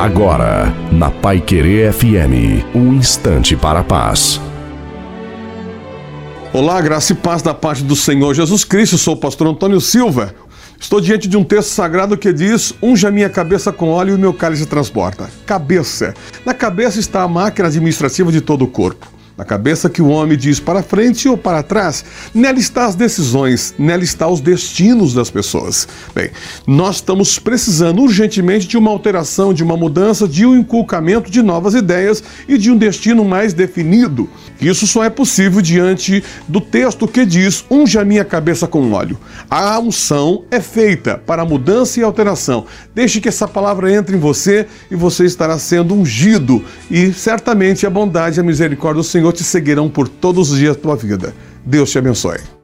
Agora, na Pai Querer FM, um instante para a paz. Olá, graça e paz da parte do Senhor Jesus Cristo. Sou o pastor Antônio Silva. Estou diante de um texto sagrado que diz: Unja minha cabeça com óleo e meu cálice transporta. Cabeça. Na cabeça está a máquina administrativa de todo o corpo. Na cabeça que o homem diz para frente ou para trás, nela está as decisões, nela está os destinos das pessoas. Bem, nós estamos precisando urgentemente de uma alteração, de uma mudança, de um inculcamento de novas ideias e de um destino mais definido. Isso só é possível diante do texto que diz: unja minha cabeça com óleo. A unção é feita para mudança e alteração. Deixe que essa palavra entre em você e você estará sendo ungido, e certamente a bondade e a misericórdia do Senhor te seguirão por todos os dias da tua vida. Deus te abençoe.